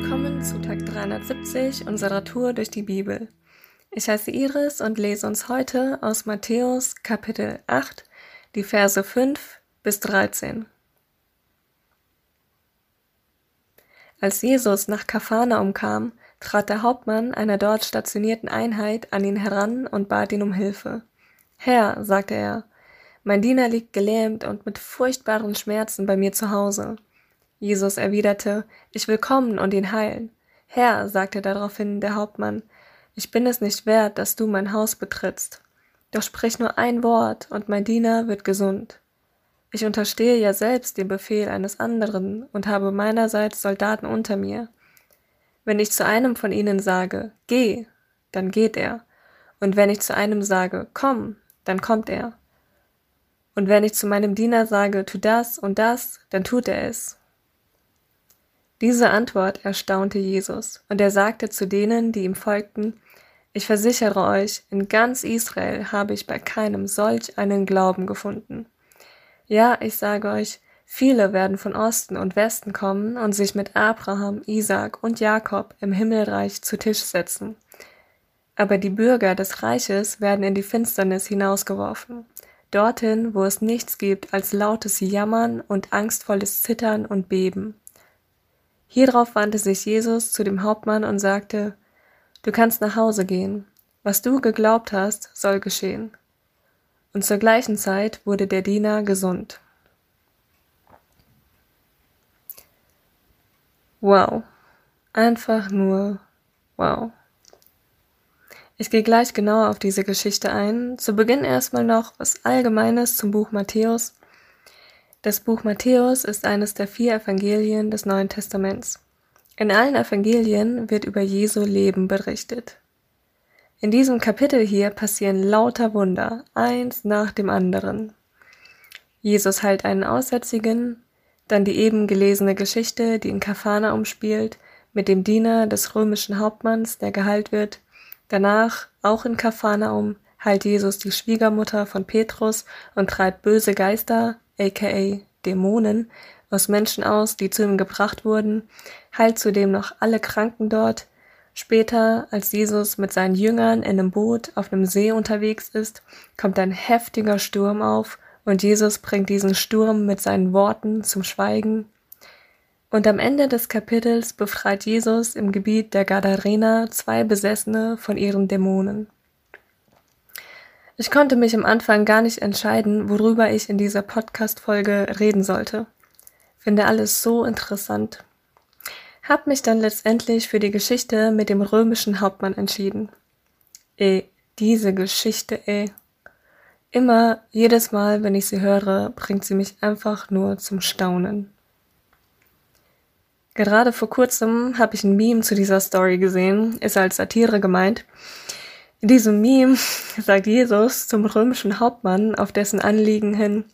Willkommen zu Tag 370 unserer Tour durch die Bibel. Ich heiße Iris und lese uns heute aus Matthäus Kapitel 8 die Verse 5 bis 13. Als Jesus nach Kapharnaum kam, trat der Hauptmann einer dort stationierten Einheit an ihn heran und bat ihn um Hilfe. Herr, sagte er, mein Diener liegt gelähmt und mit furchtbaren Schmerzen bei mir zu Hause. Jesus erwiderte, ich will kommen und ihn heilen. Herr, sagte daraufhin der Hauptmann, ich bin es nicht wert, dass du mein Haus betrittst. Doch sprich nur ein Wort, und mein Diener wird gesund. Ich unterstehe ja selbst dem Befehl eines anderen und habe meinerseits Soldaten unter mir. Wenn ich zu einem von ihnen sage, geh, dann geht er. Und wenn ich zu einem sage, komm, dann kommt er. Und wenn ich zu meinem Diener sage, tu das und das, dann tut er es. Diese Antwort erstaunte Jesus, und er sagte zu denen, die ihm folgten, Ich versichere euch, in ganz Israel habe ich bei keinem solch einen Glauben gefunden. Ja, ich sage euch, viele werden von Osten und Westen kommen und sich mit Abraham, Isaak und Jakob im Himmelreich zu Tisch setzen. Aber die Bürger des Reiches werden in die Finsternis hinausgeworfen, dorthin, wo es nichts gibt als lautes Jammern und angstvolles Zittern und Beben. Hierauf wandte sich Jesus zu dem Hauptmann und sagte, Du kannst nach Hause gehen. Was du geglaubt hast, soll geschehen. Und zur gleichen Zeit wurde der Diener gesund. Wow. Einfach nur wow. Ich gehe gleich genauer auf diese Geschichte ein. Zu Beginn erstmal noch was Allgemeines zum Buch Matthäus das Buch Matthäus ist eines der vier Evangelien des Neuen Testaments. In allen Evangelien wird über Jesu Leben berichtet. In diesem Kapitel hier passieren lauter Wunder, eins nach dem anderen. Jesus heilt einen Aussätzigen, dann die eben gelesene Geschichte, die in Kafana umspielt, mit dem Diener des römischen Hauptmanns, der geheilt wird. Danach, auch in Kafanaum, heilt Jesus die Schwiegermutter von Petrus und treibt böse Geister, aka Dämonen, aus Menschen aus, die zu ihm gebracht wurden, heilt zudem noch alle Kranken dort. Später, als Jesus mit seinen Jüngern in einem Boot auf einem See unterwegs ist, kommt ein heftiger Sturm auf und Jesus bringt diesen Sturm mit seinen Worten zum Schweigen. Und am Ende des Kapitels befreit Jesus im Gebiet der Gadarena zwei Besessene von ihren Dämonen. Ich konnte mich am Anfang gar nicht entscheiden, worüber ich in dieser Podcast-Folge reden sollte. Finde alles so interessant. Hab mich dann letztendlich für die Geschichte mit dem römischen Hauptmann entschieden. Ey, diese Geschichte, ey. Immer, jedes Mal, wenn ich sie höre, bringt sie mich einfach nur zum Staunen. Gerade vor kurzem habe ich ein Meme zu dieser Story gesehen, ist als Satire gemeint. In diesem Meme sagt Jesus zum römischen Hauptmann auf dessen Anliegen hin,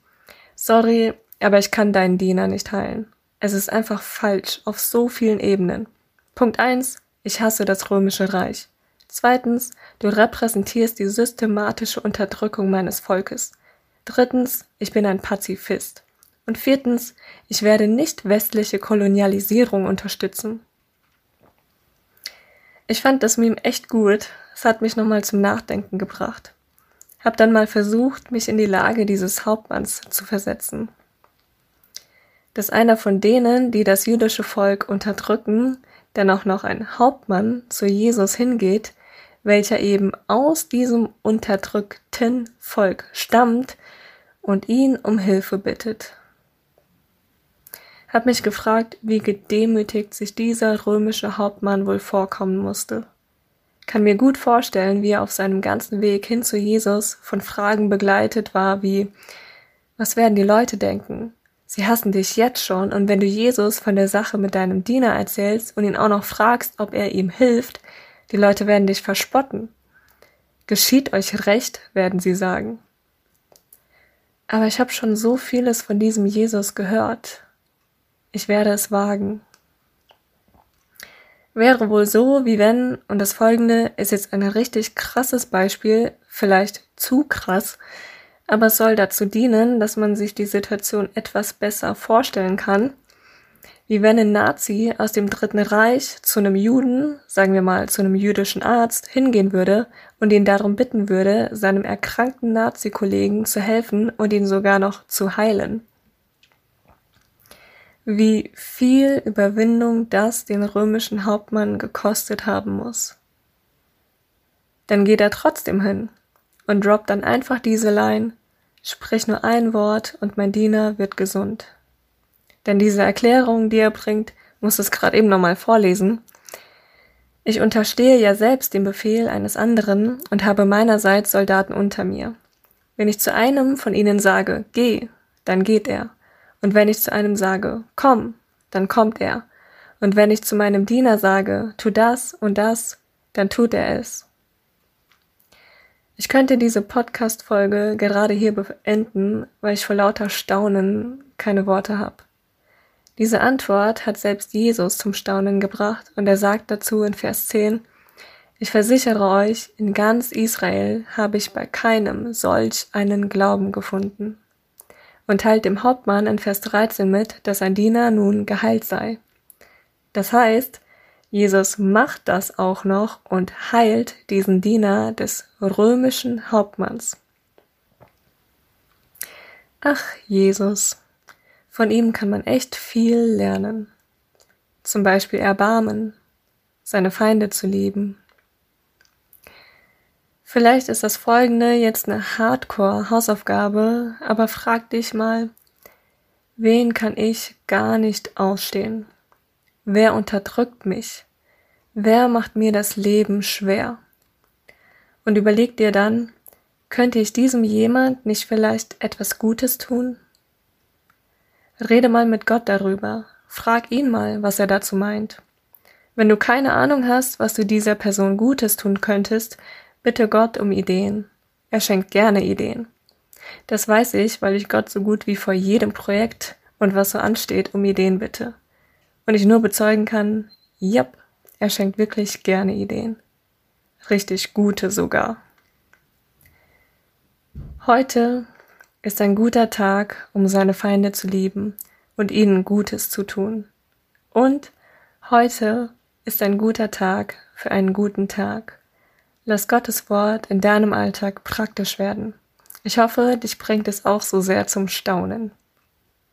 sorry, aber ich kann deinen Diener nicht heilen. Es ist einfach falsch auf so vielen Ebenen. Punkt eins: Ich hasse das römische Reich. Zweitens, du repräsentierst die systematische Unterdrückung meines Volkes. Drittens, ich bin ein Pazifist. Und viertens, ich werde nicht westliche Kolonialisierung unterstützen. Ich fand das Meme echt gut. Es hat mich nochmal zum Nachdenken gebracht. Hab dann mal versucht, mich in die Lage dieses Hauptmanns zu versetzen. Dass einer von denen, die das jüdische Volk unterdrücken, dann auch noch ein Hauptmann zu Jesus hingeht, welcher eben aus diesem unterdrückten Volk stammt und ihn um Hilfe bittet hab mich gefragt, wie gedemütigt sich dieser römische Hauptmann wohl vorkommen musste. Kann mir gut vorstellen, wie er auf seinem ganzen Weg hin zu Jesus von Fragen begleitet war wie Was werden die Leute denken? Sie hassen dich jetzt schon, und wenn du Jesus von der Sache mit deinem Diener erzählst und ihn auch noch fragst, ob er ihm hilft, die Leute werden dich verspotten. Geschieht euch recht, werden sie sagen. Aber ich habe schon so vieles von diesem Jesus gehört, ich werde es wagen. Wäre wohl so, wie wenn, und das folgende ist jetzt ein richtig krasses Beispiel, vielleicht zu krass, aber es soll dazu dienen, dass man sich die Situation etwas besser vorstellen kann. wie wenn ein Nazi aus dem Dritten Reich zu einem Juden, sagen wir mal zu einem jüdischen Arzt, hingehen würde und ihn darum bitten würde, seinem erkrankten Nazi-Kollegen zu helfen und ihn sogar noch zu heilen. Wie viel Überwindung das den römischen Hauptmann gekostet haben muss. Dann geht er trotzdem hin und droppt dann einfach diese Line, sprich nur ein Wort und mein Diener wird gesund. Denn diese Erklärung, die er bringt, muss es gerade eben nochmal vorlesen. Ich unterstehe ja selbst dem Befehl eines anderen und habe meinerseits Soldaten unter mir. Wenn ich zu einem von ihnen sage, geh, dann geht er. Und wenn ich zu einem sage, komm, dann kommt er. Und wenn ich zu meinem Diener sage, tu das und das, dann tut er es. Ich könnte diese Podcast-Folge gerade hier beenden, weil ich vor lauter Staunen keine Worte habe. Diese Antwort hat selbst Jesus zum Staunen gebracht und er sagt dazu in Vers 10, ich versichere euch, in ganz Israel habe ich bei keinem solch einen Glauben gefunden. Und teilt dem Hauptmann in Vers 13 mit, dass ein Diener nun geheilt sei. Das heißt, Jesus macht das auch noch und heilt diesen Diener des römischen Hauptmanns. Ach, Jesus, von ihm kann man echt viel lernen. Zum Beispiel Erbarmen, seine Feinde zu lieben. Vielleicht ist das folgende jetzt eine Hardcore-Hausaufgabe, aber frag dich mal, wen kann ich gar nicht ausstehen? Wer unterdrückt mich? Wer macht mir das Leben schwer? Und überleg dir dann, könnte ich diesem jemand nicht vielleicht etwas Gutes tun? Rede mal mit Gott darüber. Frag ihn mal, was er dazu meint. Wenn du keine Ahnung hast, was du dieser Person Gutes tun könntest, bitte Gott um Ideen. Er schenkt gerne Ideen. Das weiß ich, weil ich Gott so gut wie vor jedem Projekt und was so ansteht um Ideen bitte. Und ich nur bezeugen kann, yep, er schenkt wirklich gerne Ideen. Richtig gute sogar. Heute ist ein guter Tag, um seine Feinde zu lieben und ihnen Gutes zu tun. Und heute ist ein guter Tag für einen guten Tag. Lass Gottes Wort in deinem Alltag praktisch werden. Ich hoffe, dich bringt es auch so sehr zum Staunen.